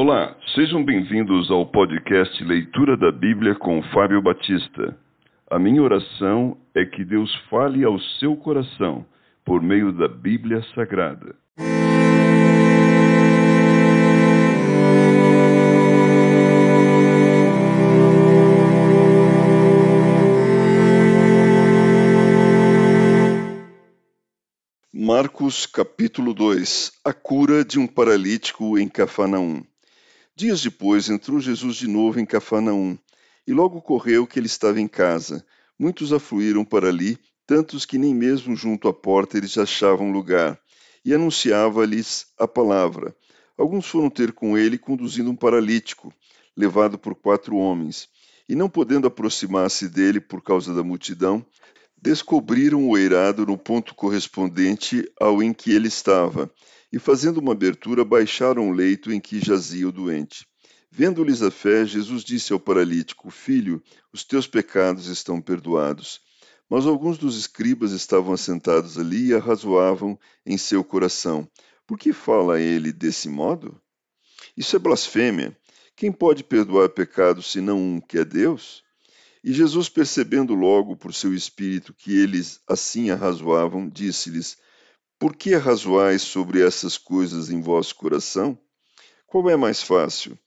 Olá, sejam bem-vindos ao podcast Leitura da Bíblia com Fábio Batista. A minha oração é que Deus fale ao seu coração por meio da Bíblia Sagrada. Marcos capítulo 2 A cura de um paralítico em Cafarnaum. Dias depois entrou Jesus de novo em Cafarnaum, e logo correu que ele estava em casa. Muitos afluíram para ali, tantos que nem mesmo junto à porta eles achavam lugar, e anunciava-lhes a palavra. Alguns foram ter com ele, conduzindo um paralítico, levado por quatro homens. E não podendo aproximar-se dele por causa da multidão, descobriram o eirado no ponto correspondente ao em que ele estava e, fazendo uma abertura, baixaram o leito em que jazia o doente. Vendo-lhes a fé, Jesus disse ao paralítico: Filho, os teus pecados estão perdoados. Mas alguns dos escribas estavam assentados ali e arrazoavam em seu coração: Por que fala ele desse modo? Isso é blasfêmia. Quem pode perdoar pecados senão um que é Deus? E Jesus, percebendo logo por seu espírito que eles assim arrazoavam, disse-lhes: por que arrazoais sobre essas coisas em vosso coração? Qual é mais fácil?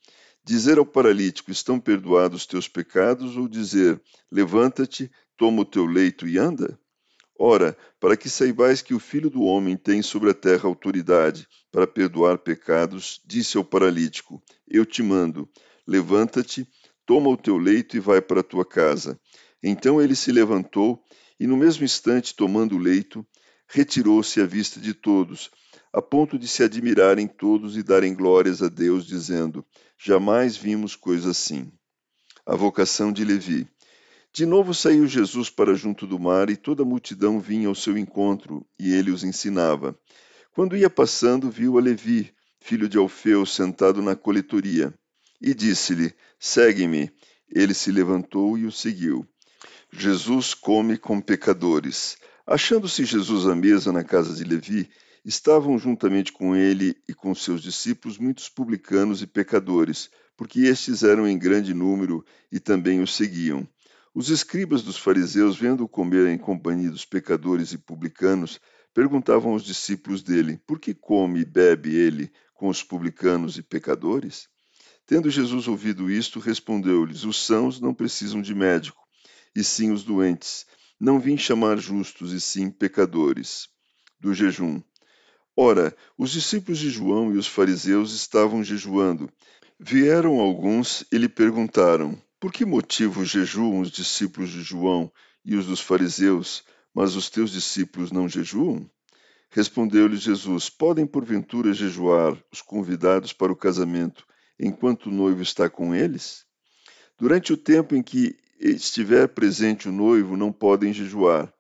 Dizer ao paralítico: Estão perdoados os teus pecados, ou dizer: Levanta-te, toma o teu leito e anda? Ora, para que saibais que o Filho do Homem tem sobre a terra autoridade para perdoar pecados, disse ao paralítico: Eu te mando, levanta-te, toma o teu leito e vai para a tua casa. Então ele se levantou e, no mesmo instante, tomando o leito, retirou-se à vista de todos, a ponto de se admirarem todos e darem glórias a Deus, dizendo: Jamais vimos coisa assim. A vocação de Levi. De novo saiu Jesus para junto do mar, e toda a multidão vinha ao seu encontro, e ele os ensinava. Quando ia passando, viu a Levi, filho de Alfeu, sentado na coletoria, e disse-lhe: Segue-me. Ele se levantou e o seguiu. Jesus come com pecadores. Achando-se Jesus à mesa na casa de Levi, estavam juntamente com ele e com seus discípulos muitos publicanos e pecadores, porque estes eram em grande número e também o seguiam. Os escribas dos fariseus, vendo-o comer em companhia dos pecadores e publicanos, perguntavam aos discípulos dele: Por que come e bebe ele com os publicanos e pecadores? Tendo Jesus ouvido isto, respondeu-lhes: Os sãos não precisam de médico, e sim os doentes. Não vim chamar justos, e sim pecadores. Do jejum. Ora, os discípulos de João e os fariseus estavam jejuando. Vieram alguns e lhe perguntaram: Por que motivo jejuam os discípulos de João e os dos fariseus, mas os teus discípulos não jejuam? Respondeu-lhes Jesus: Podem porventura jejuar os convidados para o casamento enquanto o noivo está com eles? Durante o tempo em que estiver presente o noivo, não podem jejuar.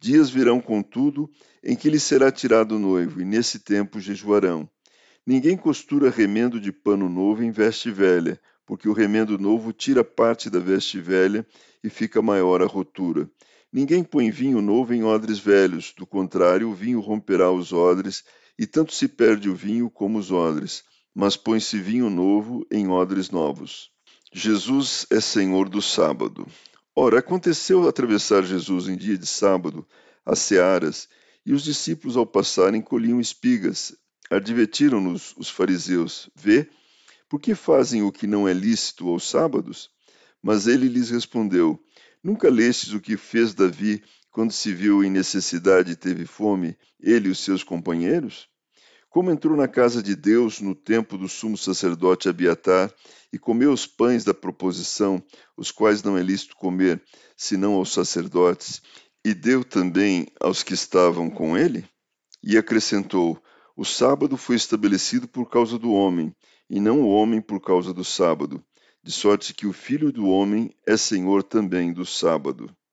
Dias virão, contudo, em que lhe será tirado o noivo, e nesse tempo jejuarão. Ninguém costura remendo de pano novo em veste velha, porque o remendo novo tira parte da veste velha e fica maior a rotura. Ninguém põe vinho novo em odres velhos, do contrário, o vinho romperá os odres, e tanto se perde o vinho como os odres, mas põe-se vinho novo em odres novos. Jesus é Senhor do sábado. Ora, aconteceu atravessar Jesus em dia de sábado as searas, e os discípulos, ao passarem, colhiam espigas. Advertiram-nos os fariseus: Vê, por que fazem o que não é lícito aos sábados? Mas ele lhes respondeu: Nunca lestes o que fez Davi quando se viu em necessidade e teve fome, ele e os seus companheiros? Como entrou na casa de Deus no tempo do sumo sacerdote Abiatar e comeu os pães da proposição, os quais não é lícito comer, senão aos sacerdotes, e deu também aos que estavam com ele? E acrescentou: O sábado foi estabelecido por causa do homem, e não o homem por causa do sábado, de sorte que o Filho do homem é senhor também do sábado.